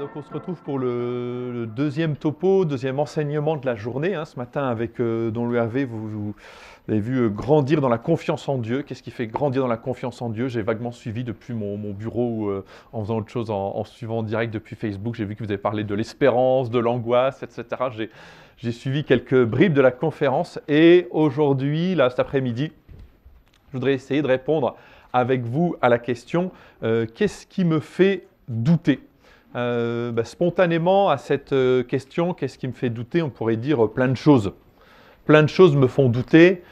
Donc on se retrouve pour le, deuxième topo, deuxième enseignement de la journée. hein, ce matin, avec euh, Don Louis vous, avez vu euh, grandir dans la confiance en Dieu. Qu'est-ce qui fait grandir dans la confiance en Dieu? J'ai vaguement suivi depuis mon, bureau euh, en faisant autre chose, en, en suivant en direct depuis Facebook. J'ai vu que vous avez parlé de l'espérance, de l'angoisse, etc. J'ai, j'ai suivi quelques bribes de la conférence et aujourd'hui, là, cet après-midi, je voudrais essayer de répondre avec vous à la question euh, qu'est-ce qui me fait douter? Euh, bah, Spontanément, à cette euh, question, qu'est-ce qui me fait douter? On pourrait dire euh, plein de choses. Plein de choses me font douter,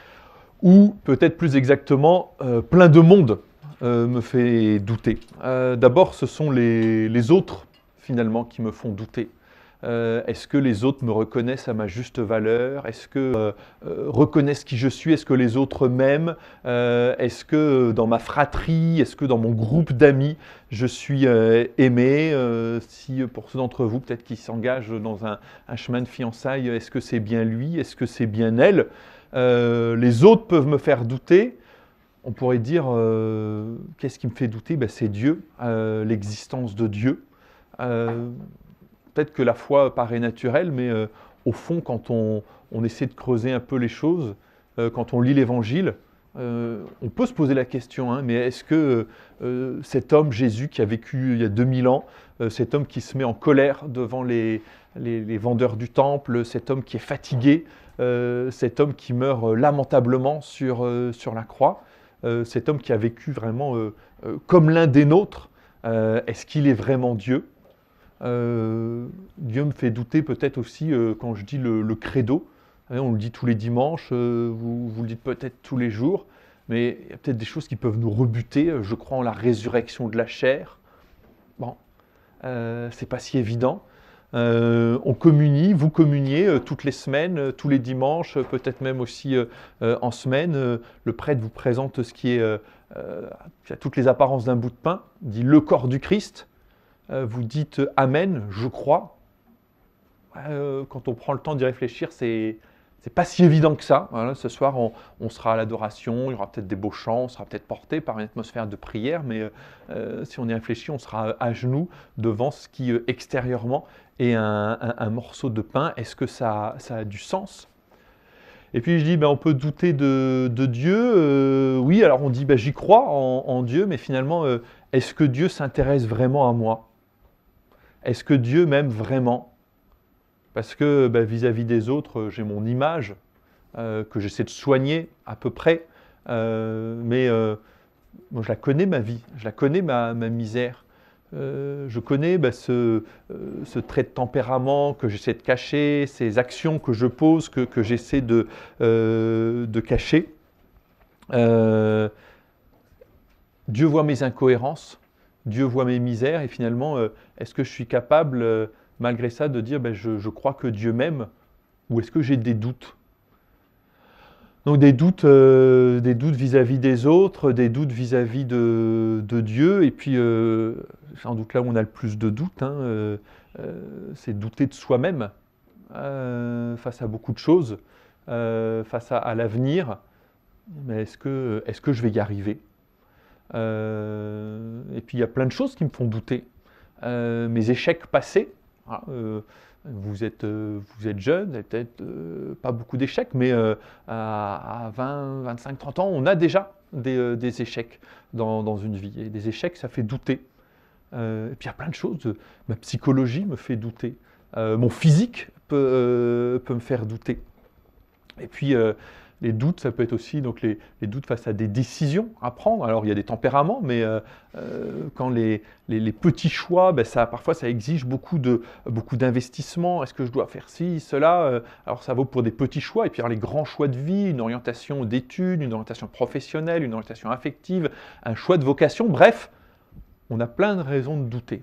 ou peut-être plus exactement, plein de monde me fait douter. D'abord, ce sont les autres, finalement, qui me font douter. Euh, Est-ce que les autres me reconnaissent à ma juste valeur? Est-ce que euh, euh, reconnaissent qui je suis? Est-ce que les autres m'aiment? Est-ce que dans ma fratrie, est-ce que dans mon groupe d'amis, je suis aimé? Si pour ceux d'entre vous peut-être qui s'engagent dans un, chemin de fiançailles, est-ce que c'est bien lui? Est-ce que c'est bien elle? Les autres peuvent me faire douter. On pourrait dire qu'est-ce qui me fait douter? Ben, C'est Dieu, l'existence de Dieu. Peut-être que la foi paraît naturelle, mais euh, au fond, quand on, on essaie de creuser un peu les choses, euh, quand on lit l'Évangile, euh, on peut se poser la question, hein, mais est-ce que cet homme, Jésus, qui a vécu il y a 2000 ans, cet homme qui se met en colère devant les, les- les vendeurs du temple, cet homme qui est fatigué, cet homme qui meurt lamentablement sur, sur la croix, cet homme qui a vécu vraiment comme l'un des nôtres, est-ce qu'il est vraiment Dieu? Dieu me fait douter peut-être aussi euh, quand je dis le, credo. On le dit tous les dimanches, euh, vous, le dites peut-être tous les jours, mais il y a peut-être des choses qui peuvent nous rebuter. Euh, Je crois en la résurrection de la chair. Bon, c'est pas si évident. On communie, vous communiez toutes les semaines, tous les dimanches, peut-être même aussi en semaine. Le prêtre vous présente ce qui est, qui a toutes les apparences d'un bout de pain, dit le corps du Christ. Euh, vous dites Amen, je crois. Euh, quand on prend le temps d'y réfléchir, c'est c'est pas si évident que ça. Ce soir, on, sera à l'adoration, il y aura peut-être des beaux chants, on sera peut-être porté par une atmosphère de prière, mais euh, si on y réfléchit, on sera à genoux devant ce qui extérieurement est un, morceau de pain. Est-ce que ça, ça a du sens? Et puis je dis, ben, on peut douter de, de Dieu. Oui, alors on dit, ben, j'y crois en, en Dieu, mais finalement, est-ce que Dieu s'intéresse vraiment à moi? Est-ce que Dieu m'aime vraiment? Parce que ben, vis-à-vis des autres, euh, j'ai mon image euh, que j'essaie de soigner à peu près, Euh, mais je la connais ma vie, je la connais ma, misère. Je connais ben, ce, trait de tempérament que j'essaie de cacher, ces actions que je pose, que, j'essaie de, cacher. Dieu voit mes incohérences, Dieu voit mes misères, et finalement, euh, est-ce que je suis capable, euh, malgré ça, de dire ben, je, crois que Dieu m'aime, ou est-ce que j'ai des doutes? Donc des doutes, euh, des doutes vis-à-vis des autres, des doutes vis-à-vis de, Dieu, et puis sans doute là où on a le plus de doutes, hein, c'est douter de soi-même face à beaucoup de choses, face à, l'avenir. Mais est-ce que, est-ce que je vais y arriver? Et puis il y a plein de choses qui me font douter. Euh, mes échecs passés. ah, euh, vous êtes, euh, vous êtes jeune, vous n'avez peut-être euh, pas beaucoup d'échecs, mais euh, à, à 20, 25, 30 ans, on a déjà des, euh, des échecs dans, dans une vie. Et des échecs, ça fait douter. Euh, et puis il y a plein de choses. Ma psychologie me fait douter. Euh, mon physique peut, euh, peut me faire douter. Et puis euh, les doutes, ça peut être aussi donc les, doutes face à des décisions à prendre. Alors il y a des tempéraments, mais euh, euh, quand les, petits choix, ben, ça, parfois ça exige beaucoup de d'investissement. Est-ce que je dois faire ci, cela Euh, Alors ça vaut pour des petits choix. Et puis alors, les grands choix de vie, une orientation d'études, une orientation professionnelle, une orientation affective, un choix de vocation. Bref, on a plein de raisons de douter.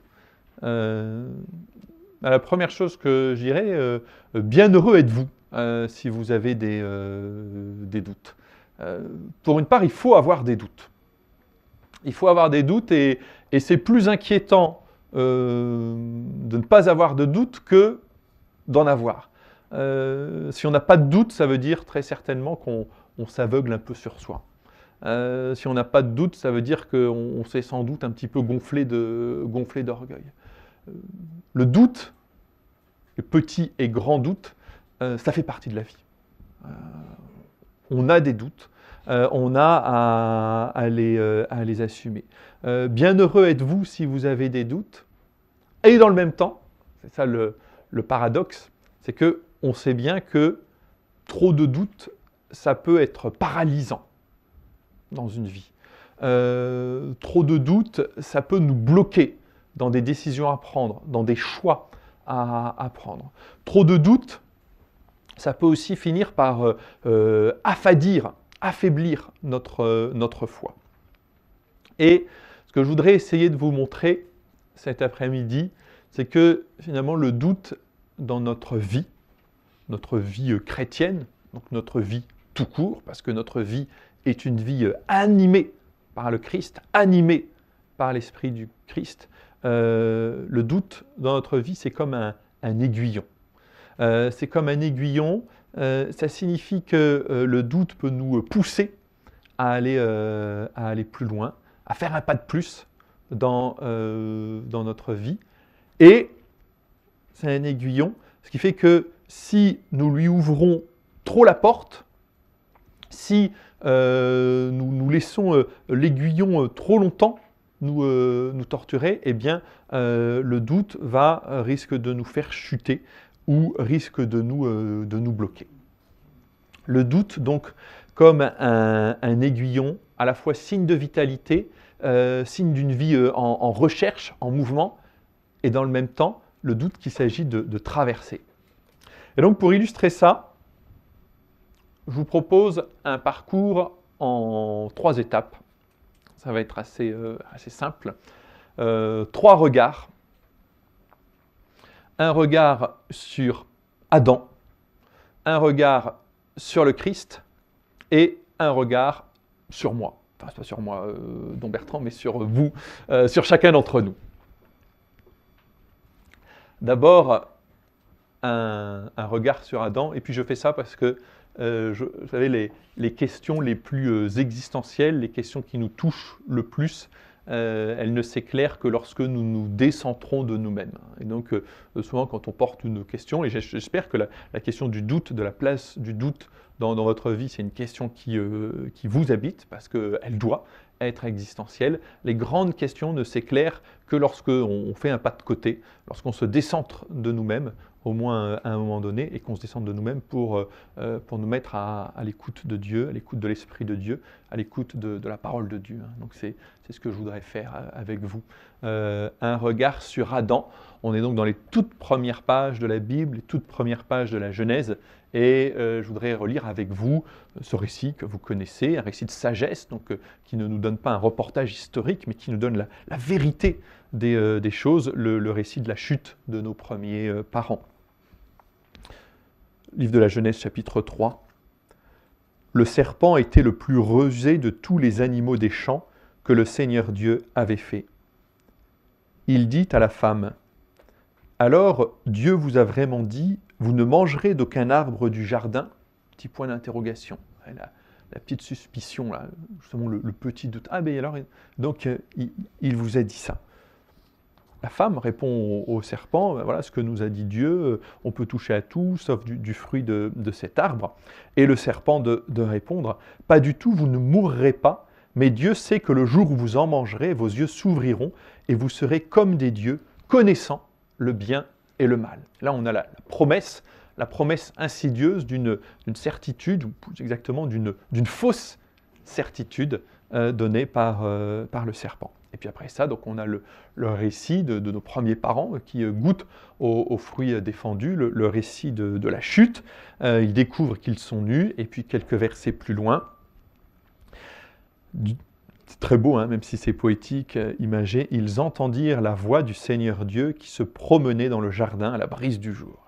La première chose que je dirais, euh, bienheureux êtes-vous si vous avez des, euh, doutes. Euh, pour une part, il faut avoir des doutes. Il faut avoir des doutes et, c'est plus inquiétant euh, de ne pas avoir de doutes que d'en avoir. Euh, si on n'a pas de doute, ça veut dire très certainement qu'on on s'aveugle un peu sur soi. Euh, si on n'a pas de doute, ça veut dire qu'on on s'est sans doute un petit peu gonflé de- gonflé d'orgueil. le doute, le petit et grand doute, ça fait partie de la vie. on a des doutes, on a à, les, à les, assumer. bienheureux êtes-vous si vous avez des doutes, et dans le même temps, c'est ça le, paradoxe, c'est que on sait bien que trop de doutes, ça peut être paralysant dans une vie. Euh, trop de doutes, ça peut nous bloquer dans des décisions à prendre, dans des choix à, prendre. Trop de doutes, ça peut aussi finir par euh, euh, affadir, affaiblir notre, notre foi. Et ce que je voudrais essayer de vous montrer cet après-midi, c'est que finalement le doute dans notre vie, notre vie chrétienne, donc notre vie tout court, parce que notre vie est une vie animée par le Christ, animée par l'Esprit du Christ. Euh, le doute dans notre vie, c'est comme un, aiguillon. Euh, c'est comme un aiguillon, euh, ça signifie que le doute peut nous pousser à aller, à aller plus loin, à faire un pas de plus dans, dans notre vie. Et c'est un aiguillon, ce qui fait que si nous lui ouvrons trop la porte, si euh, nous, nous, laissons euh, l'aiguillon euh, trop longtemps nous, nous torturer, eh bien le doute va risque de nous faire chuter ou risque de nous, de nous bloquer. Le doute, donc, comme un, aiguillon, à la fois signe de vitalité, signe d'une vie en, recherche, en mouvement, et dans le même temps, le doute qu'il s'agit de traverser. Et donc pour illustrer ça, je vous propose un parcours en trois étapes. Ça va être assez, euh, simple. Euh, trois regards. Un regard sur Adam, un regard sur le Christ et un regard sur moi. Enfin, pas sur moi, euh, Don Bertrand, mais sur vous, sur chacun d'entre nous. D'abord, un, regard sur Adam. Et puis je fais ça parce que, euh, vous savez, les, questions les plus euh, existentielles, les questions qui nous touchent le plus, euh, elles ne s'éclairent que lorsque nous nous décentrons de nous-mêmes. Et donc, souvent, quand on porte une question, et j'espère que la, question du doute, de la place du doute dans, votre vie, c'est une question qui, qui vous habite, parce qu'elle doit être existentielle. Les grandes questions ne s'éclairent que lorsque on fait un pas de côté, lorsqu'on se décentre de nous-mêmes, au moins euh, à un moment donné, et qu'on se descende de nous-mêmes pour, euh, euh, pour nous mettre à, l'écoute de Dieu, à l'écoute de l'Esprit de Dieu, à l'écoute de, la parole de Dieu. Hein. Donc c'est ce que je voudrais faire avec vous. un regard sur Adam. On est donc dans les toutes premières pages de la Bible, les toutes premières pages de la Genèse, et je voudrais relire avec vous ce récit que vous connaissez, un récit de sagesse, donc qui ne nous donne pas un reportage historique, mais qui nous donne la, vérité des, choses, le, récit de la chute de nos premiers parents livre de la Genèse chapitre 3. Le serpent était le plus rusé de tous les animaux des champs que le Seigneur Dieu avait fait. Il dit à la femme, Alors Dieu vous a vraiment dit, vous ne mangerez d'aucun arbre du jardin? Petit point d'interrogation. La, petite suspicion, justement le, petit doute. Ah ben alors, donc euh, il vous a dit ça. La femme répond au, serpent, ben voilà ce que nous a dit Dieu, euh, on peut toucher à tout sauf du, fruit de, cet arbre. Et le serpent de, répondre, pas du tout, vous ne mourrez pas, mais Dieu sait que le jour où vous en mangerez, vos yeux s'ouvriront et vous serez comme des dieux, connaissant le bien et le mal. Là, on a la, promesse, la promesse insidieuse d'une certitude, ou plus exactement d'une fausse certitude euh, donnée euh, par le serpent. Et puis après ça, donc on a le, récit de, nos premiers parents qui euh, goûtent aux, fruits défendus, le, récit de, la chute. Euh, ils découvrent qu'ils sont nus, et puis quelques versets plus loin, c'est très beau, hein, même si c'est poétique, euh, imagé, ils entendirent la voix du Seigneur Dieu qui se promenait dans le jardin à la brise du jour.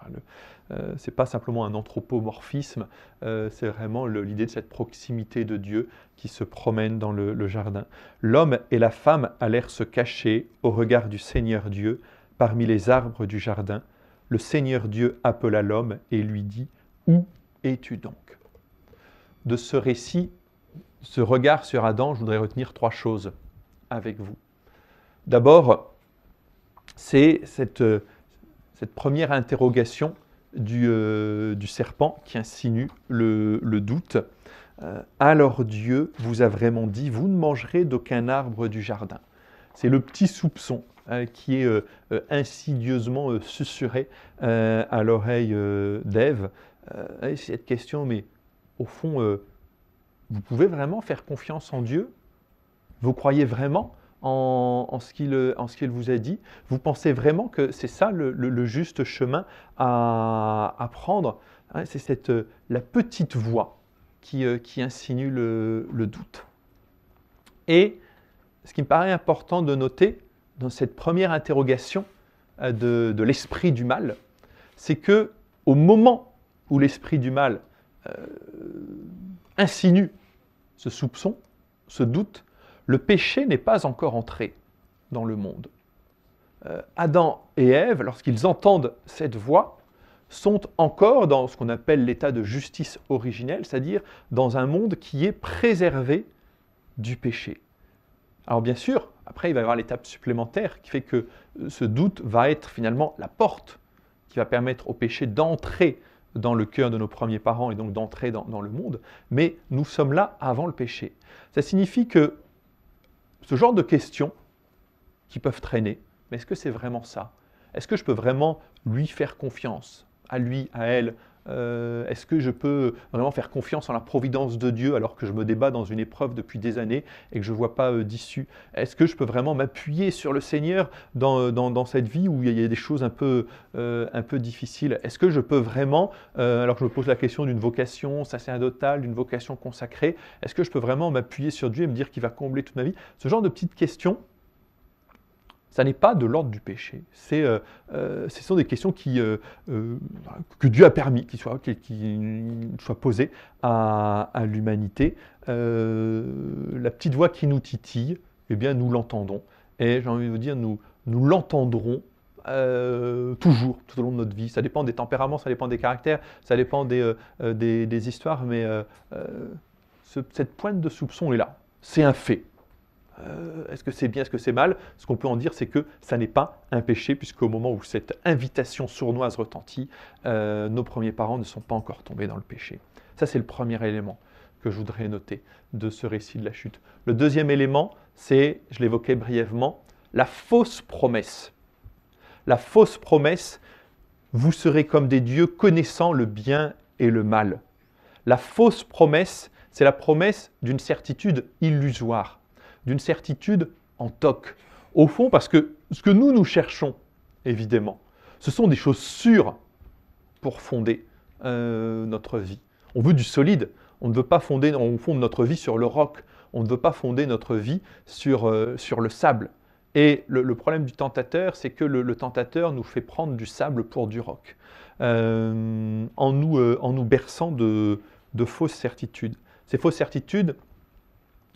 Euh, ce n'est pas simplement un anthropomorphisme, euh, c'est vraiment l'idée de cette proximité de Dieu qui se promène dans le, jardin. L'homme et la femme allèrent se cacher au regard du Seigneur Dieu parmi les arbres du jardin. Le Seigneur Dieu appela l'homme et lui dit, Où es-tu donc? De ce récit, ce regard sur Adam, je voudrais retenir trois choses avec vous. D'abord, c'est cette, première interrogation du, du, serpent qui insinue le, doute. alors Dieu vous a vraiment dit, vous ne mangerez d'aucun arbre du jardin. C'est le petit soupçon Hein, qui est euh, euh, insidieusement euh, susurré à l'oreille d'Ève. cette question, mais au fond, vous pouvez vraiment faire confiance en Dieu? Vous croyez vraiment? En, ce qu'il vous a dit Vous pensez vraiment que c'est ça le, juste chemin à, prendre hein, C'est cette la petite voix qui, insinue le, doute. Et ce qui me paraît important de noter, dans cette première interrogation euh, de, l'esprit du mal, c'est que au moment où l'esprit du mal euh, insinue ce soupçon, ce doute, le péché n'est pas encore entré dans le monde. Euh, Adam et Ève, lorsqu'ils entendent cette voix, sont encore dans ce qu'on appelle l'état de justice originelle, c'est-à-dire dans un monde qui est préservé du péché. Alors bien sûr, après, il va y avoir l'étape supplémentaire qui fait que ce doute va être finalement la porte qui va permettre au péché d'entrer dans le cœur de nos premiers parents et donc d'entrer dans, le monde. Mais nous sommes là avant le péché. Ça signifie que ce genre de questions qui peuvent traîner, mais est-ce que c'est vraiment ça? Est-ce que je peux vraiment lui faire confiance? À lui, à elle, euh, est-ce que je peux vraiment faire confiance en la providence de Dieu alors que je me débat dans une épreuve depuis des années et que je ne vois pas euh, d'issue? Est-ce que je peux vraiment m'appuyer sur le Seigneur dans, euh, cette vie où il y a des choses un peu, un peu difficiles? Est-ce que je peux vraiment, alors que je me pose la question d'une vocation sacerdotale, d'une vocation consacrée, est-ce que je peux vraiment m'appuyer sur Dieu et me dire qu'il va combler toute ma vie? Ce genre de petites questions, ça n'est pas de l'ordre du péché. C'est, euh, euh, ce sont des questions qui, euh, que Dieu a permis soient, soient posées à, l'humanité. la petite voix qui nous titille, eh bien, nous l'entendons. Et j'ai envie de vous dire, nous, nous l'entendrons toujours, tout au long de notre vie. Ça dépend des tempéraments, ça dépend des caractères, ça dépend des, des, histoires, mais cette pointe de soupçon est là. C'est un fait. Euh, est-ce que c'est bien, est-ce que c'est mal? Ce qu'on peut en dire, c'est que ça n'est pas un péché, puisqu'au moment où cette invitation sournoise retentit, euh, nos premiers parents ne sont pas encore tombés dans le péché. Ça, c'est le premier élément que je voudrais noter de ce récit de la chute. Le deuxième élément, c'est, je l'évoquais brièvement, la fausse promesse. La fausse promesse, vous serez comme des dieux connaissant le bien et le mal. La fausse promesse, c'est la promesse d'une certitude illusoire d'une certitude en toc. Au fond, parce que ce que nous, nous cherchons, évidemment, ce sont des choses sûres pour fonder euh, notre vie. On veut du solide. On ne veut pas fonder, on fonde notre vie sur le roc. On ne veut pas fonder notre vie sur, euh, le sable. Et le, problème du tentateur, c'est que le, tentateur nous fait prendre du sable pour du roc, euh, en, nous, en nous berçant de, de fausses certitudes. Ces fausses certitudes,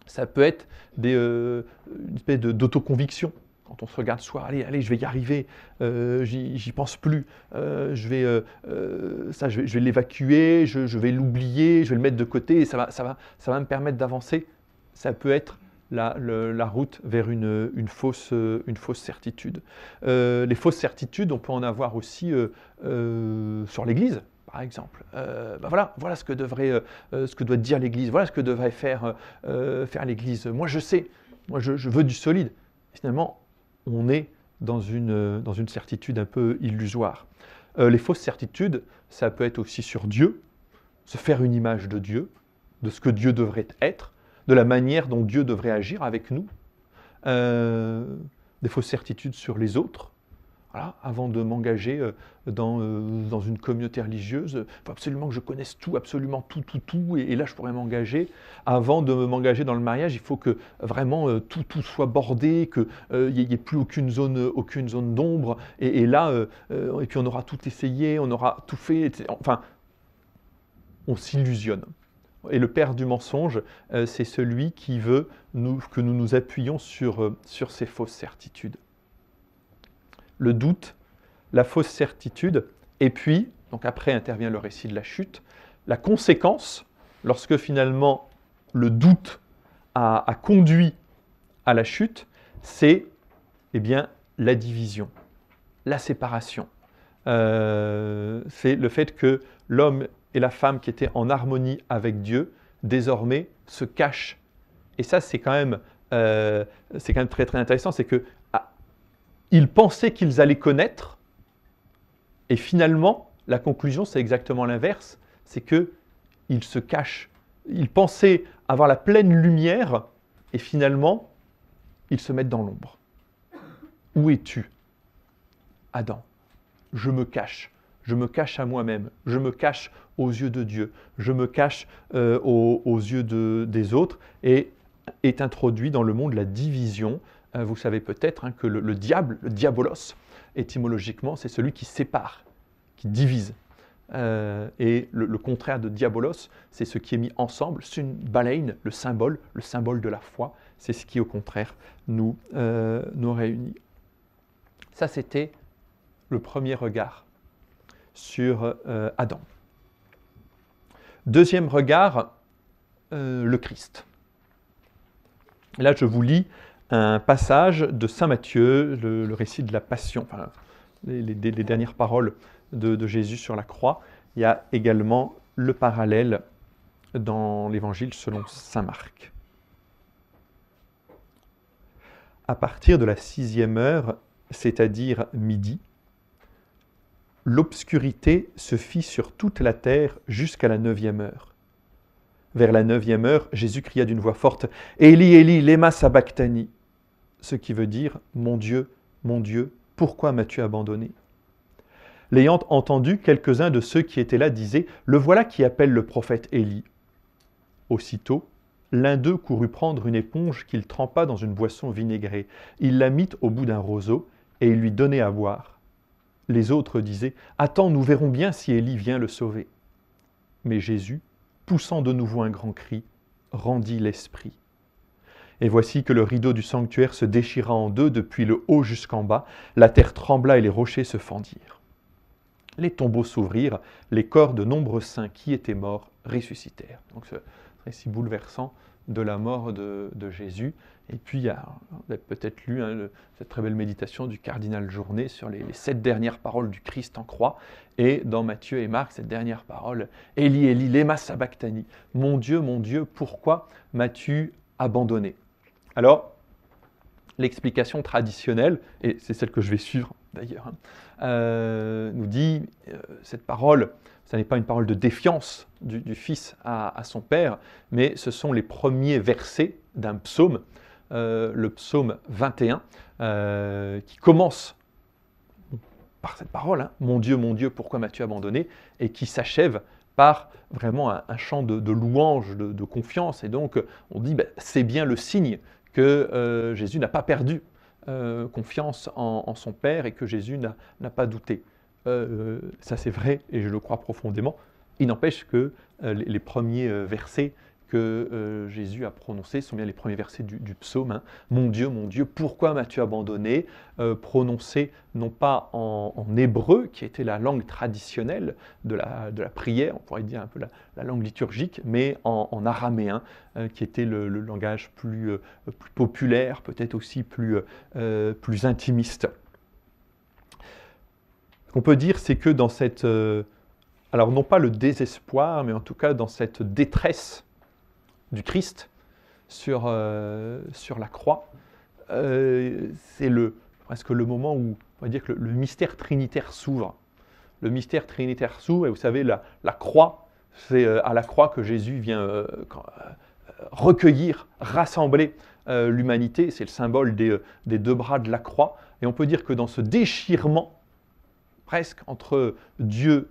ça peut être euh, une espèce d'autoconviction. Quand on se regarde soi, allez, allez, je vais y arriver, euh, j'y pense plus, euh, je vais, je vais, l'évacuer, je, vais l'oublier, je vais le mettre de côté, et ça va, ça va, ça va me permettre d'avancer. Ça peut être la, la, route vers une, une, fausse, une fausse certitude. les fausses certitudes, on peut en avoir aussi sur l'Église par exemple. Euh, ben voilà, ce que, devrait, euh, euh, ce que doit dire l'Église, voilà ce que devrait faire, faire l'Église. Moi je sais, moi je, veux du solide. finalement, on est dans une certitude un peu illusoire. les fausses certitudes, ça peut être aussi sur Dieu, se faire une image de Dieu, de ce que Dieu devrait être, de la manière dont Dieu devrait agir avec nous. des fausses certitudes sur les autres, avant de m'engager euh, dans, euh, dans, une communauté religieuse, il faut absolument que je connaisse tout, absolument tout, tout, tout, et, là je pourrais m'engager. Avant de m'engager dans le mariage, il faut que vraiment euh, tout, tout soit bordé, qu'il n'y ait plus aucune zone, aucune zone d'ombre, et, là, et puis on aura tout essayé, on aura tout fait, enfin, on s'illusionne. Et le père du mensonge, c'est celui qui veut que nous nous appuyions sur, sur ces fausses certitudes le doute, la fausse certitude, et puis, donc après intervient le récit de la chute, la conséquence, lorsque finalement le doute a, conduit à la chute, c'est eh bien la division, la séparation. Euh, c'est le fait que l'homme et la femme qui étaient en harmonie avec Dieu, désormais se cachent. Et ça, c'est quand même, euh, c'est quand même très très intéressant, c'est que ils pensaient qu'ils allaient connaître, et finalement, la conclusion, c'est exactement l'inverse, c'est que ils se cachent. Ils pensaient avoir la pleine lumière, et finalement, ils se mettent dans l'ombre. Où es-tu, Adam? Je me cache. Je me cache à moi-même. Je me cache aux yeux de Dieu. Je me cache euh, aux, yeux des autres. Et est introduit dans le monde la division. Euh, vous savez peut-être hein, que le, diable, le diabolos, étymologiquement, c'est celui qui sépare, qui divise. Euh, et le, contraire de diabolos, c'est ce qui est mis ensemble, c'est une baleine, le symbole, le symbole de la foi, c'est ce qui au contraire nous, euh, nous réunit. Ça, c'était le premier regard sur Adam. Deuxième regard, le Christ. Là, je vous lis un passage de Saint Matthieu, le, récit de la Passion, enfin, les, dernières paroles de, Jésus sur la croix. Il y a également le parallèle dans l'Évangile selon Saint Marc. À partir de la sixième heure, c'est-à-dire midi, l'obscurité se fit sur toute la terre jusqu'à la neuvième heure. Vers la neuvième heure, Jésus cria d'une voix forte Élie, Élie, lema sabachthani ce qui veut dire Mon Dieu, mon Dieu, pourquoi m'as-tu abandonné? L'ayant entendu, quelques-uns de ceux qui étaient là disaient Le voilà qui appelle le prophète Élie. Aussitôt, l'un d'eux courut prendre une éponge qu'il trempa dans une boisson vinaigrée. Il la mit au bout d'un roseau et il lui donnait à boire. Les autres disaient Attends, nous verrons bien si Élie vient le sauver. Mais Jésus, poussant de nouveau un grand cri, rendit l'esprit. Et voici que le rideau du sanctuaire se déchira en deux depuis le haut jusqu'en bas, la terre trembla et les rochers se fendirent. Les tombeaux s'ouvrirent, les corps de nombreux saints qui étaient morts ressuscitèrent. Donc ce récit bouleversant de la mort de, Jésus. Et puis, vous avez peut-être lu hein, cette très belle méditation du cardinal Journet sur les, sept dernières paroles du Christ en croix. Et dans Matthieu et Marc, cette dernière parole, Eli, Eli, lema sabachthani. Mon Dieu, mon Dieu, pourquoi m'as-tu abandonné? Alors, l'explication traditionnelle, et c'est celle que je vais suivre d'ailleurs, hein, euh, nous dit euh, cette parole ce n'est pas une parole de défiance du, fils à, son père, mais ce sont les premiers versets d'un psaume, euh, le psaume 21, euh, qui commence par cette parole, hein, Mon Dieu, mon Dieu, pourquoi m'as-tu abandonné? et qui s'achève par vraiment un, chant de, louange, de, confiance. Et donc, on dit, ben, c'est bien le signe que euh, Jésus n'a pas perdu confiance en, son Père et que Jésus n'a pas douté. Euh, ça c'est vrai et je le crois profondément. Il n'empêche que euh, les, premiers euh, versets que Jésus a prononcés sont bien les premiers versets du, psaume. Hein. Mon Dieu, mon Dieu, pourquoi m'as-tu abandonné? Prononcés non pas en, hébreu, qui était la langue traditionnelle de la, prière, on pourrait dire un peu la, langue liturgique, mais en, araméen, qui était le, langage plus, populaire, peut-être aussi plus, plus intimiste. Ce qu'on peut dire, c'est que dans cette, euh, alors non pas le désespoir, mais en tout cas dans cette détresse du Christ sur, euh, sur la croix, euh, c'est le, presque le moment où on va dire que le, mystère trinitaire s'ouvre. Le mystère trinitaire s'ouvre, et vous savez, la, la croix, c'est à la croix que Jésus vient recueillir, rassembler l'humanité. C'est le symbole des, des, deux bras de la croix. Et on peut dire que dans ce déchirement presque entre Dieu,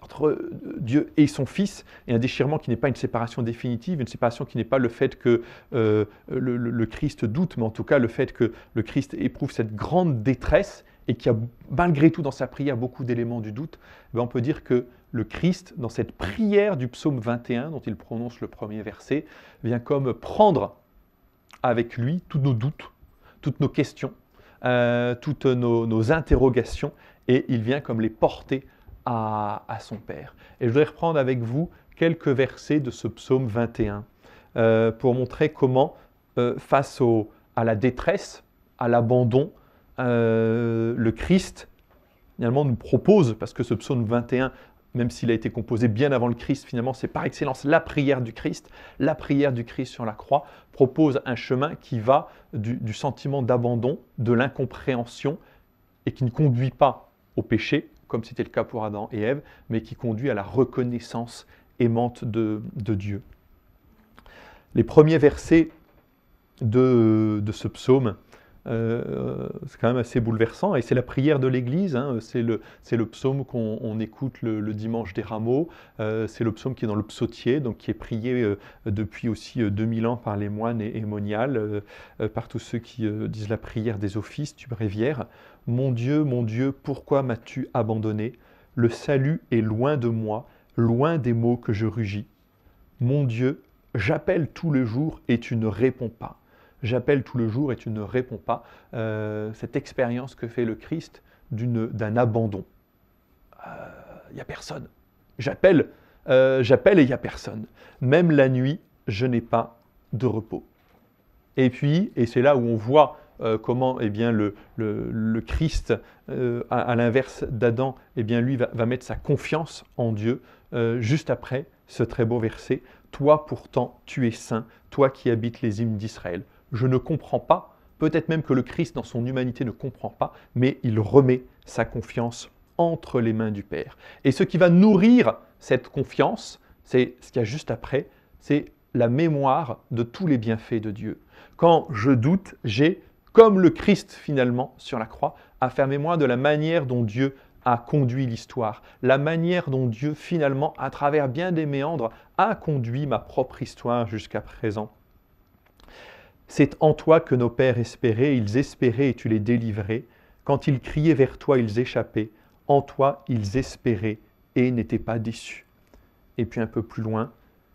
entre Dieu et son Fils, et un déchirement qui n'est pas une séparation définitive, une séparation qui n'est pas le fait que euh, le, Christ doute, mais en tout cas le fait que le Christ éprouve cette grande détresse et qui a malgré tout dans sa prière beaucoup d'éléments du doute, ben, on peut dire que le Christ, dans cette prière du psaume 21, dont il prononce le premier verset, vient comme prendre avec lui tous nos doutes, toutes nos questions, euh, toutes nos interrogations, et il vient comme les porter à, son Père. Et je voudrais reprendre avec vous quelques versets de ce psaume 21 euh, pour montrer comment, euh, face à la détresse, à l'abandon, euh, le Christ finalement nous propose, parce que ce psaume 21 même s'il a été composé bien avant le Christ, finalement, c'est par excellence la prière du Christ. La prière du Christ sur la croix propose un chemin qui va du, sentiment d'abandon, de l'incompréhension, et qui ne conduit pas au péché, comme c'était le cas pour Adam et Ève, mais qui conduit à la reconnaissance aimante de, Dieu. Les premiers versets de ce psaume euh, c'est quand même assez bouleversant. Et c'est la prière de l'Église, hein. c'est le, le, psaume qu'on écoute le, dimanche des rameaux, euh, c'est le psaume qui est dans le psautier, donc qui est prié euh, depuis aussi 2000 ans par les moines et, et moniales, par tous ceux qui disent la prière des offices du bréviaire. Mon Dieu, mon Dieu, pourquoi m'as-tu abandonné? Le salut est loin de moi, loin des mots que je rugis. Mon Dieu, j'appelle tous les jours et tu ne réponds pas j'appelle tout le jour et tu ne réponds pas, euh, cette expérience que fait le Christ d'un abandon. Il euh, n'y a personne. J'appelle, euh, j'appelle et il n'y a personne. Même la nuit, je n'ai pas de repos. Et puis, et c'est là où on voit comment eh bien, le, Christ, à, l'inverse d'Adam, eh lui va, mettre sa confiance en Dieu juste après ce très beau verset. Toi pourtant, tu es saint, toi qui habites les hymnes d'Israël je ne comprends pas, peut-être même que le Christ dans son humanité ne comprend pas, mais il remet sa confiance entre les mains du Père. Et ce qui va nourrir cette confiance, c'est ce qu'il y a juste après, c'est la mémoire de tous les bienfaits de Dieu. Quand je doute, j'ai, comme le Christ finalement sur la croix, à faire mémoire de la manière dont Dieu a conduit l'histoire, la manière dont Dieu finalement, à travers bien des méandres, a conduit ma propre histoire jusqu'à présent. C'est en toi que nos pères espéraient, ils espéraient et tu les délivrais. Quand ils criaient vers toi, ils échappaient. En toi, ils espéraient et n'étaient pas déçus. Et puis un peu plus loin,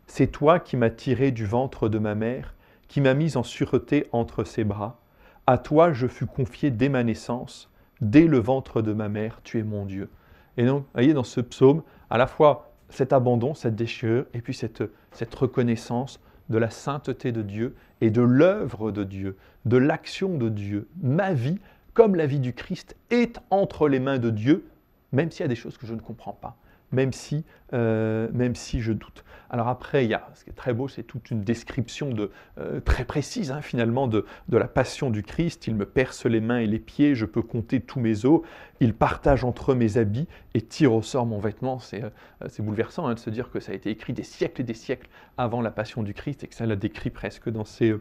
c'est toi qui m'as tiré du ventre de ma mère, qui m'as mis en sûreté entre ses bras. À toi je fus confié dès ma naissance, dès le ventre de ma mère, tu es mon Dieu. Et donc, voyez, dans ce psaume, à la fois cet abandon, cette déchirure, et puis cette reconnaissance de la sainteté de Dieu et de l'œuvre de Dieu, de l'action de Dieu. Ma vie, comme la vie du Christ, est entre les mains de Dieu, même s'il y a des choses que je ne comprends pas même si, euh, même si je doute. Alors après, il y a, ce qui est très beau, c'est toute une description de, euh, très précise hein, finalement de, la passion du Christ. Il me perce les mains et les pieds, je peux compter tous mes os, il partage entre mes habits et tire au sort mon vêtement. C'est euh, bouleversant hein, de se dire que ça a été écrit des siècles et des siècles avant la passion du Christ et que ça l'a décrit presque dans ses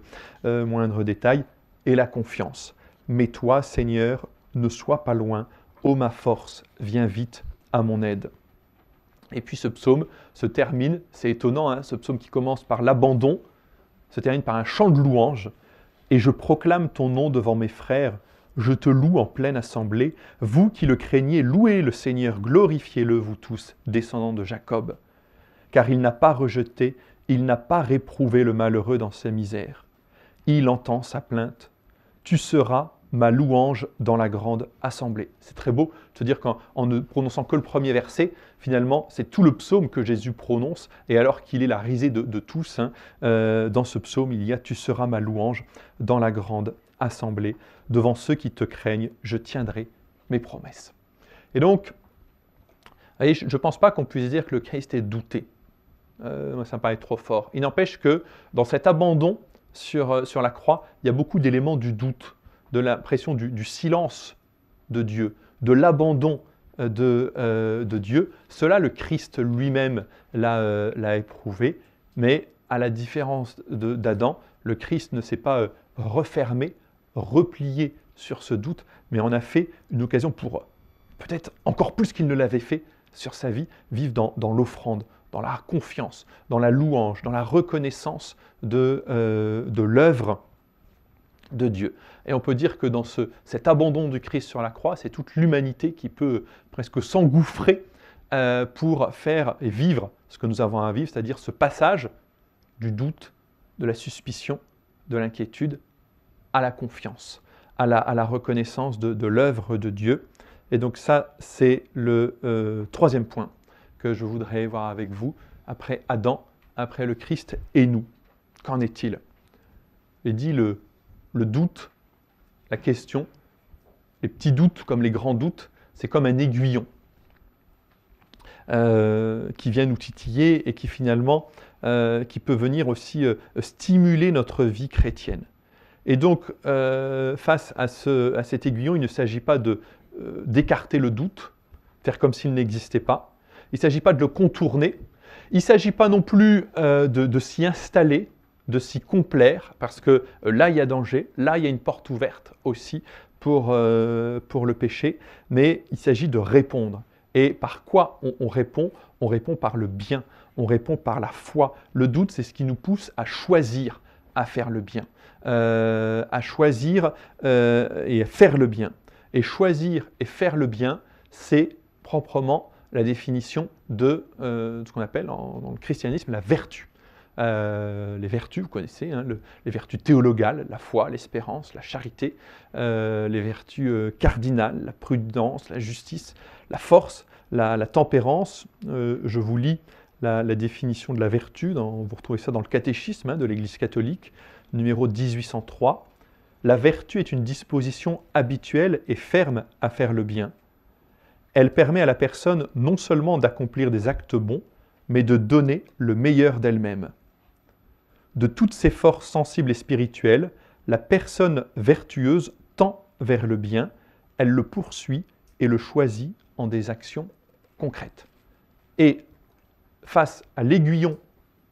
moindres détails. Et la confiance. Mais toi, Seigneur, ne sois pas loin, ô ma force, viens vite à mon aide. Et puis ce psaume se termine, c'est étonnant, hein, ce psaume qui commence par l'abandon, se termine par un chant de louange. Et je proclame ton nom devant mes frères, je te loue en pleine assemblée. Vous qui le craignez, louez le Seigneur, glorifiez-le, vous tous, descendants de Jacob. Car il n'a pas rejeté, il n'a pas réprouvé le malheureux dans sa misère. Il entend sa plainte. Tu seras ma louange dans la grande assemblée. C'est très beau de se dire qu'en ne prononçant que le premier verset, finalement, c'est tout le psaume que Jésus prononce, et alors qu'il est la risée de, tous, hein, euh, dans ce psaume, il y a Tu seras ma louange dans la grande assemblée. Devant ceux qui te craignent, je tiendrai mes promesses. Et donc, je ne pense pas qu'on puisse dire que le Christ est douté. Euh, ça me paraît trop fort. Il n'empêche que dans cet abandon sur, euh, sur la croix, il y a beaucoup d'éléments du doute de l'impression du, silence de Dieu, de l'abandon euh, de, euh, de, Dieu. Cela, le Christ lui-même l'a euh, éprouvé, mais à la différence d'Adam, le Christ ne s'est pas refermé, replié sur ce doute, mais en a fait une occasion pour, peut-être encore plus qu'il ne l'avait fait sur sa vie, vivre dans, dans l'offrande, dans la confiance, dans la louange, dans la reconnaissance de, de l'œuvre de Dieu. Et on peut dire que dans ce, cet abandon du Christ sur la croix, c'est toute l'humanité qui peut presque s'engouffrer euh, pour faire et vivre ce que nous avons à vivre, c'est-à-dire ce passage du doute, de la suspicion, de l'inquiétude à la confiance, à la, à la reconnaissance de, l'œuvre de Dieu. Et donc ça, c'est le euh, troisième point que je voudrais voir avec vous, après Adam, après le Christ et nous. Qu'en est-il? Et dit le le doute, la question, les petits doutes comme les grands doutes, c'est comme un aiguillon euh, qui vient nous titiller et qui finalement euh, qui peut venir aussi euh, stimuler notre vie chrétienne. Et donc, face à, ce, à, cet aiguillon, il ne s'agit pas d'écarter le doute, faire comme s'il n'existait pas. Il ne s'agit pas de le contourner. Il ne s'agit pas non plus de s'y installer, de s'y complaire, parce que là, il y a danger, là, il y a une porte ouverte aussi pour, pour le péché, mais il s'agit de répondre. Et par quoi on, répond? On répond par le bien, on répond par la foi. Le doute, c'est ce qui nous pousse à choisir à faire le bien, euh, à choisir euh, et à faire le bien. Et choisir et faire le bien, c'est proprement la définition de euh, ce qu'on appelle dans le christianisme la vertu. Les vertus, vous connaissez, hein, les vertus théologales, la foi, l'espérance, la charité, les vertus cardinales, la prudence, la justice, la force, la, tempérance. Euh, je vous lis la, définition de la vertu, vous retrouvez ça dans le catéchisme hein, de l'Église catholique, numéro 1803. La vertu est une disposition habituelle et ferme à faire le bien. Elle permet à la personne non seulement d'accomplir des actes bons, mais de donner le meilleur d'elle-même. De toutes ses forces sensibles et spirituelles, la personne vertueuse tend vers le bien, elle le poursuit et le choisit en des actions concrètes. Et face à l'aiguillon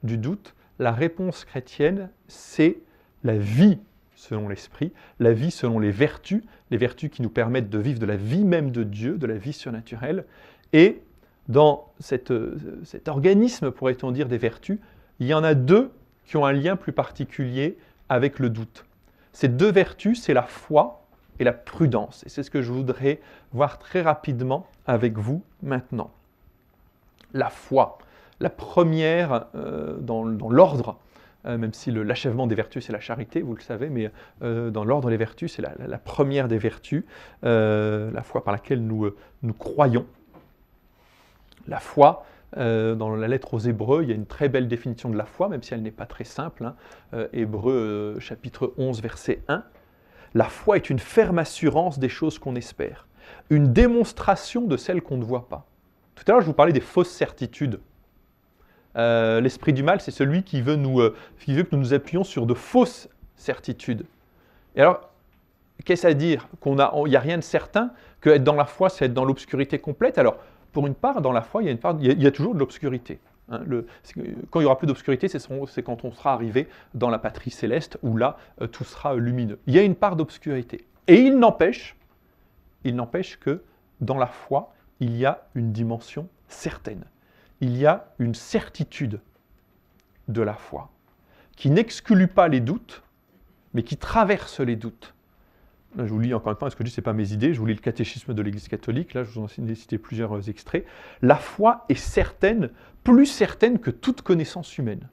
du doute, la réponse chrétienne, c'est la vie selon l'esprit, la vie selon les vertus, les vertus qui nous permettent de vivre de la vie même de Dieu, de la vie surnaturelle. Et dans cet organisme, pourrait-on dire, des vertus, il y en a deux qui ont un lien plus particulier avec le doute. Ces deux vertus, c'est la foi et la prudence. Et c'est ce que je voudrais voir très rapidement avec vous maintenant. La foi, la première euh, dans, l'ordre, euh, même si l'achèvement des vertus c'est la charité, vous le savez, mais euh, dans l'ordre des vertus c'est la, première des vertus, la foi par laquelle nous, nous croyons. La foi, dans la lettre aux Hébreux, il y a une très belle définition de la foi, même si elle n'est pas très simple. Hein. Hébreux chapitre 11, verset 1. La foi est une ferme assurance des choses qu'on espère, une démonstration de celles qu'on ne voit pas. Tout à l'heure, je vous parlais des fausses certitudes. Euh, l'esprit du mal, c'est celui qui veut, euh, que nous nous appuyions sur de fausses certitudes. Et alors, qu'est-ce à dire Qu'il n'y a rien de certain que être dans la foi, c'est être dans l'obscurité complète? Alors, pour une part, dans la foi, il y a, y toujours de l'obscurité. Hein, quand il n'y aura plus d'obscurité, c'est quand on sera arrivé dans la patrie céleste, où là, euh, tout sera lumineux. Il y a une part d'obscurité. Et il n'empêche, il n'empêche que dans la foi, il y a une dimension certaine. Il y a une certitude de la foi, qui n'exclut pas les doutes, mais qui traverse les doutes. Je vous lis encore une fois, parce que je dis, ce pas mes idées, je vous lis le catéchisme de l'Église catholique, là je vous en ai cité plusieurs euh, extraits. La foi est certaine plus certaine que toute connaissance humaine.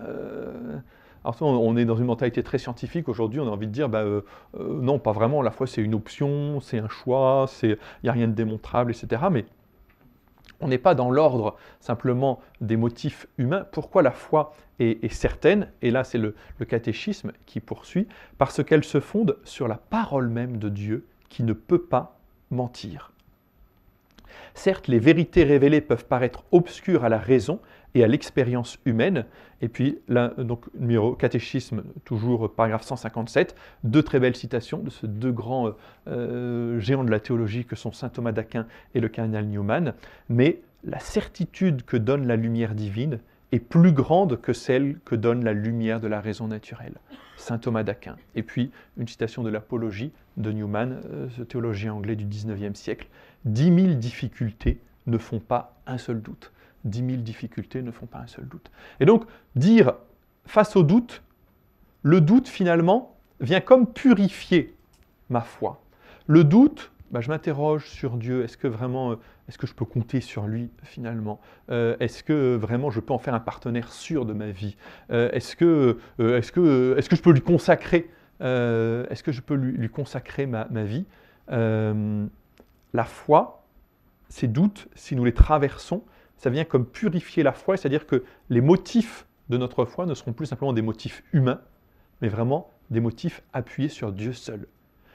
Euh, alors, on est dans une mentalité très scientifique aujourd'hui, on a envie de dire, bah, euh, euh, non, pas vraiment, la foi c'est une option, c'est un choix, il n'y a rien de démontrable, etc. Mais on n'est pas dans l'ordre simplement des motifs humains. Pourquoi la foi est, certaine? Et là, c'est le, catéchisme qui poursuit, parce qu'elle se fonde sur la parole même de Dieu qui ne peut pas mentir. Certes, les vérités révélées peuvent paraître obscures à la raison et à l'expérience humaine. Et puis, là, donc, numéro catéchisme, toujours paragraphe 157, deux très belles citations de ces deux grands euh, géants de la théologie que sont saint Thomas d'Aquin et le cardinal Newman. Mais la certitude que donne la lumière divine est plus grande que celle que donne la lumière de la raison naturelle. Saint Thomas d'Aquin. Et puis, une citation de l'Apologie de Newman, euh, ce théologien anglais du XIXe siècle, Dix mille difficultés ne font pas un seul doute. Dix mille difficultés ne font pas un seul doute. Et donc, dire face au doute, le doute finalement vient comme purifier ma foi. Le doute, bah, je m'interroge sur Dieu. Est-ce que vraiment, euh, est-ce que je peux compter sur lui finalement? Euh, Est-ce que vraiment je peux en faire un partenaire sûr de ma vie? Euh, Est-ce que, est que, est que je peux lui consacrer Est-ce que je peux lui, consacrer ma, ma vie? La foi, ces doutes, si nous les traversons, ça vient comme purifier la foi, c'est-à-dire que les motifs de notre foi ne seront plus simplement des motifs humains, mais vraiment des motifs appuyés sur Dieu seul.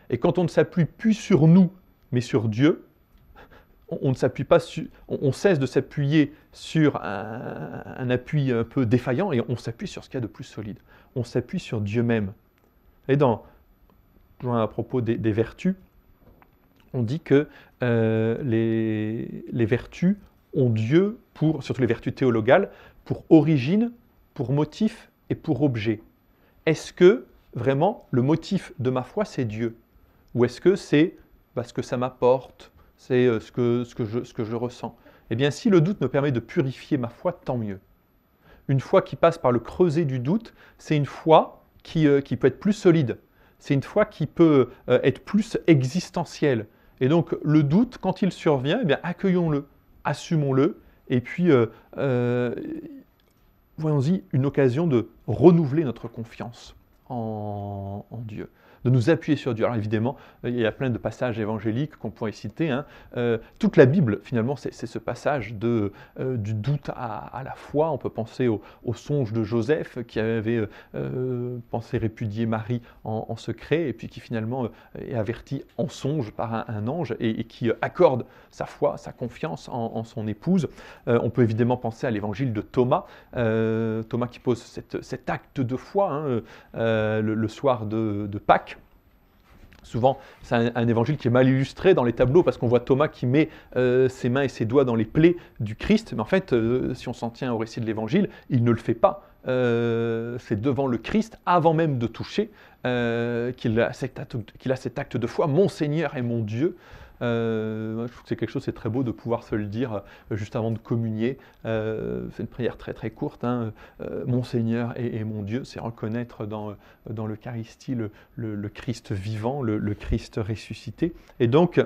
Et quand on ne s'appuie plus sur nous, mais sur Dieu, on, ne s'appuie pas sur, on, cesse de s'appuyer sur un, appui un peu défaillant et on s'appuie sur ce qu'il y a de plus solide. On s'appuie sur Dieu même. Et dans, à propos des, vertus, on dit que euh, les, vertus ont Dieu pour, surtout les vertus théologales, pour origine, pour motif et pour objet. Est-ce que vraiment le motif de ma foi c'est Dieu? Ou est-ce que c'est parce que ça m'apporte, c'est euh, ce que, ce, que je, ce que je ressens? Eh bien, si le doute me permet de purifier ma foi, tant mieux. Une foi qui passe par le creuset du doute, c'est une foi qui, euh, qui, peut être plus solide. C'est une foi qui peut euh, être plus existentielle. Et donc, le doute, quand il survient, eh bien, accueillons-le, assumons-le, et puis, voyons-y, une occasion de renouveler notre confiance en Dieu de nous appuyer sur Dieu. Alors évidemment, il y a plein de passages évangéliques qu'on pourrait citer. Hein. Euh, toute la Bible, finalement, c'est ce passage de, euh, du doute à, la foi. On peut penser au, songe de Joseph qui avait euh, pensé répudier Marie en, secret et puis qui finalement est averti en songe par un, ange et, qui accorde sa foi, sa confiance en, son épouse. on peut évidemment penser à l'évangile de Thomas, Thomas qui pose cet acte de foi hein, le, soir de Pâques. Souvent, c'est un, évangile qui est mal illustré dans les tableaux parce qu'on voit Thomas qui met euh, ses mains et ses doigts dans les plaies du Christ. Mais en fait, euh, si on s'en tient au récit de l'évangile, il ne le fait pas. Euh, c'est devant le Christ, avant même de toucher, qu'il a, a, cet acte de foi. Mon Seigneur et mon Dieu. Euh, je trouve que c'est quelque chose, c'est très beau de pouvoir se le dire euh, juste avant de communier. Euh, c'est une prière très très courte. Hein. mon Seigneur et, mon Dieu, c'est reconnaître dans, l'Eucharistie le, le, Christ vivant, le, Christ ressuscité. Et donc,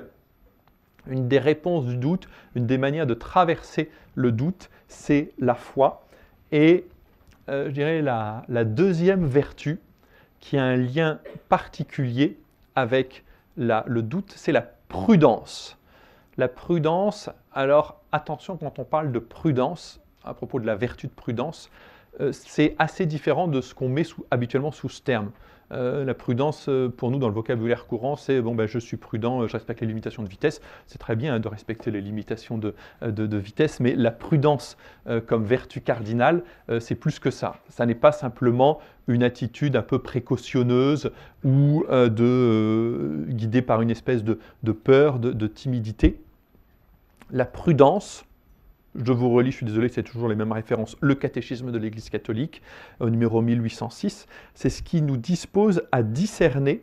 une des réponses du doute, une des manières de traverser le doute, c'est la foi. Et je dirais la, deuxième vertu qui a un lien particulier avec le doute, c'est la prudence. La prudence, alors attention quand on parle de prudence, à propos de la vertu de prudence, euh, c'est assez différent de ce qu'on met habituellement sous ce terme. Euh, la prudence, euh, pour nous, dans le vocabulaire courant, c'est bon, ben, je suis prudent, je respecte les limitations de vitesse. C'est très bien hein, de respecter les limitations de, vitesse, mais la prudence comme vertu cardinale, c'est plus que ça. Ça n'est pas simplement une attitude un peu précautionneuse ou guidée par une espèce de peur, de timidité. La prudence, je vous relis, je suis désolé, c'est toujours les mêmes références. Le catéchisme de l'Église catholique, au numéro 1806, c'est ce qui nous dispose à discerner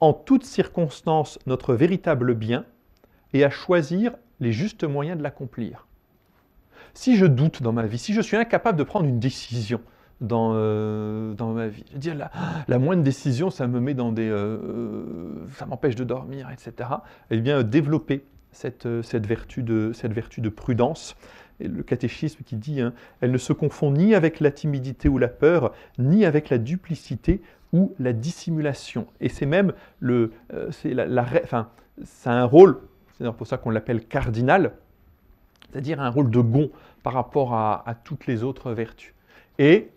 en toutes circonstances notre véritable bien et à choisir les justes moyens de l'accomplir. Si je doute dans ma vie, si je suis incapable de prendre une décision dans, euh, ma vie, dire la, moindre décision, ça me met dans des, euh, euh, ça m'empêche de dormir, etc. Eh bien, développer euh, cette, vertu, de, cette vertu de prudence. Le catéchisme qui dit hein, Elle ne se confond ni avec la timidité ou la peur, ni avec la duplicité ou la dissimulation. Et c'est même le, euh, c'est la, enfin, ça a un rôle, c'est pour ça qu'on l'appelle cardinal, c'est-à-dire un rôle de gond par rapport à, toutes les autres vertus. Et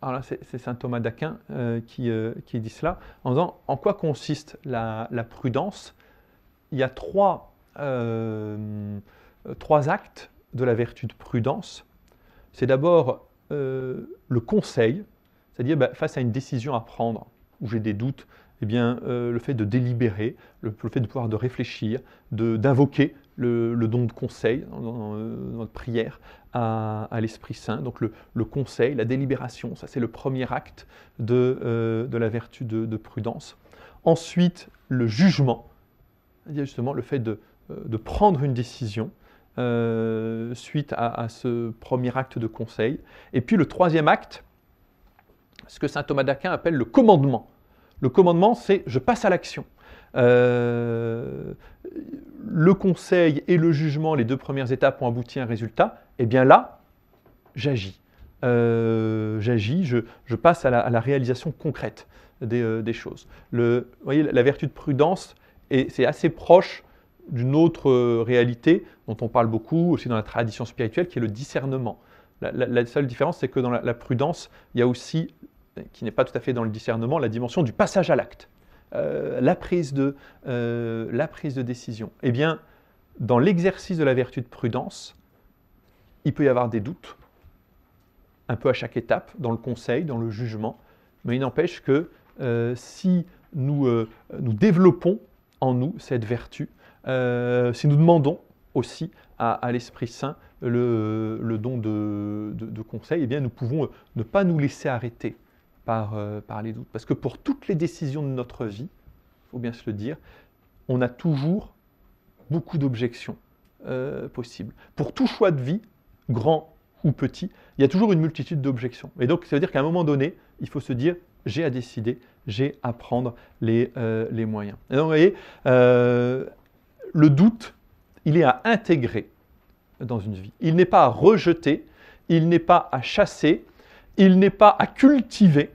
alors c'est saint Thomas d'Aquin euh, qui, qui, dit cela, en disant en quoi consiste la, la prudence? Il y a trois euh, trois actes de la vertu de prudence. C'est d'abord euh, le conseil, c'est-à-dire bah, face à une décision à prendre où j'ai des doutes, eh bien, euh, le fait de délibérer, le, fait de pouvoir de réfléchir, d'invoquer le, don de conseil dans, notre prière à, l'Esprit Saint. Donc le, conseil, la délibération, ça c'est le premier acte de, de la vertu de, de, prudence. Ensuite, le jugement, c'est-à-dire justement le fait de, de prendre une décision euh, suite à, ce premier acte de conseil. Et puis le troisième acte, ce que saint Thomas d'Aquin appelle le commandement. Le commandement, c'est je passe à l'action. Euh, le conseil et le jugement, les deux premières étapes ont abouti à un résultat. Et eh bien là, j'agis. j'agis, je, passe à la, réalisation concrète des, choses. Le, vous voyez, la vertu de prudence, c'est assez proche d'une autre euh, réalité dont on parle beaucoup aussi dans la tradition spirituelle, qui est le discernement. La, seule différence, c'est que dans la, prudence, il y a aussi, qui n'est pas tout à fait dans le discernement, la dimension du passage à l'acte, euh, la, prise de, euh, la prise de décision. Eh bien, dans l'exercice de la vertu de prudence, il peut y avoir des doutes, un peu à chaque étape, dans le conseil, dans le jugement, mais il n'empêche que si nous, nous, développons en nous cette vertu, euh, si nous demandons aussi à, l'Esprit Saint le, don de, conseil, eh bien nous pouvons ne pas nous laisser arrêter par, par les doutes. Parce que pour toutes les décisions de notre vie, il faut bien se le dire, on a toujours beaucoup d'objections possibles. Pour tout choix de vie, grand ou petit, il y a toujours une multitude d'objections. Et donc, ça veut dire qu'à un moment donné, il faut se dire, j'ai à décider, j'ai à prendre les, euh, moyens. Et donc, vous voyez, euh, le doute, il est à intégrer dans une vie. Il n'est pas à rejeter, il n'est pas à chasser, il n'est pas à cultiver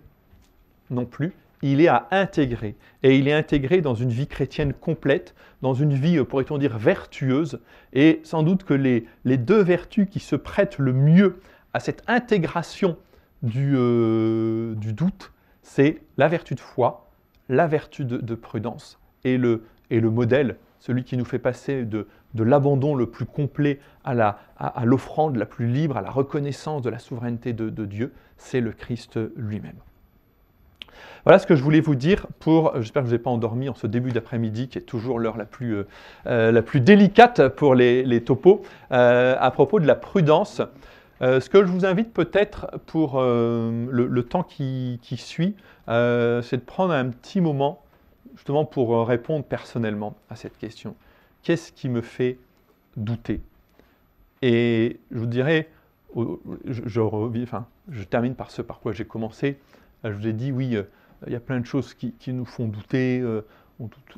non plus, il est à intégrer. Et il est intégré dans une vie chrétienne complète, dans une vie, euh, pourrait-on dire, vertueuse. Et sans doute que les, deux vertus qui se prêtent le mieux à cette intégration du, du doute, c'est la vertu de foi, la vertu de, prudence et le, modèle, celui qui nous fait passer de, de l'abandon le plus complet à l'offrande à, la plus libre, à la reconnaissance de la souveraineté de, Dieu, c'est le Christ lui-même. Voilà ce que je voulais vous dire pour, j'espère que je ne vous ai pas endormi en ce début d'après-midi, qui est toujours l'heure la, plus, euh, euh, la plus délicate pour les, les topos, euh, à propos de la prudence. Ce que je vous invite peut-être pour le, temps qui, suit, c'est de prendre un petit moment justement pour répondre personnellement à cette question. Qu'est-ce qui me fait douter? Et je vous dirais, je, termine par ce par quoi j'ai commencé. Je vous ai dit, oui, il y a plein de choses qui, nous font douter,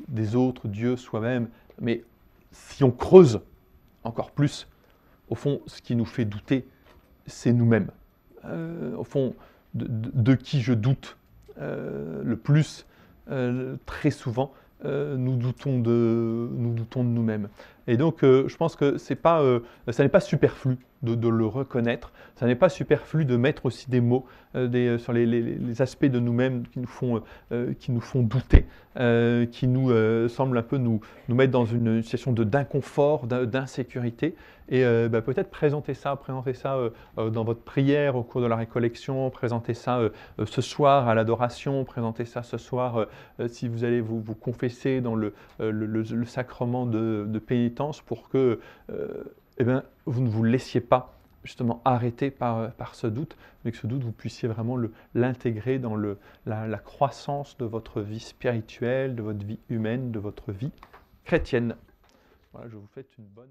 des autres, Dieu, soi-même, mais si on creuse encore plus, au fond, ce qui nous fait douter, c'est nous-mêmes. Euh, au fond, de, qui je doute euh, le plus, euh, très souvent, nous doutons de nous doutons de nous-mêmes. Et donc, je pense que c'est pas, ça n'est pas superflu de, le reconnaître. Ça n'est pas superflu de mettre aussi des mots des, sur les, aspects de nous-mêmes qui nous font, qui nous font douter, qui nous semblent un peu nous, nous mettre dans une situation d'inconfort, d'insécurité. Et euh, bah, peut-être présenter ça, présenter ça euh, euh, dans votre prière au cours de la récollection, présenter ça ce soir à l'adoration, présenter ça ce soir si vous allez vous, confesser dans le, le, sacrement de, pénitence pour que eh bien, vous ne vous laissiez pas justement arrêter par, par ce doute, mais que ce doute, vous puissiez vraiment l'intégrer dans le, la, la croissance de votre vie spirituelle, de votre vie humaine, de votre vie chrétienne. Voilà, je vous souhaite une bonne...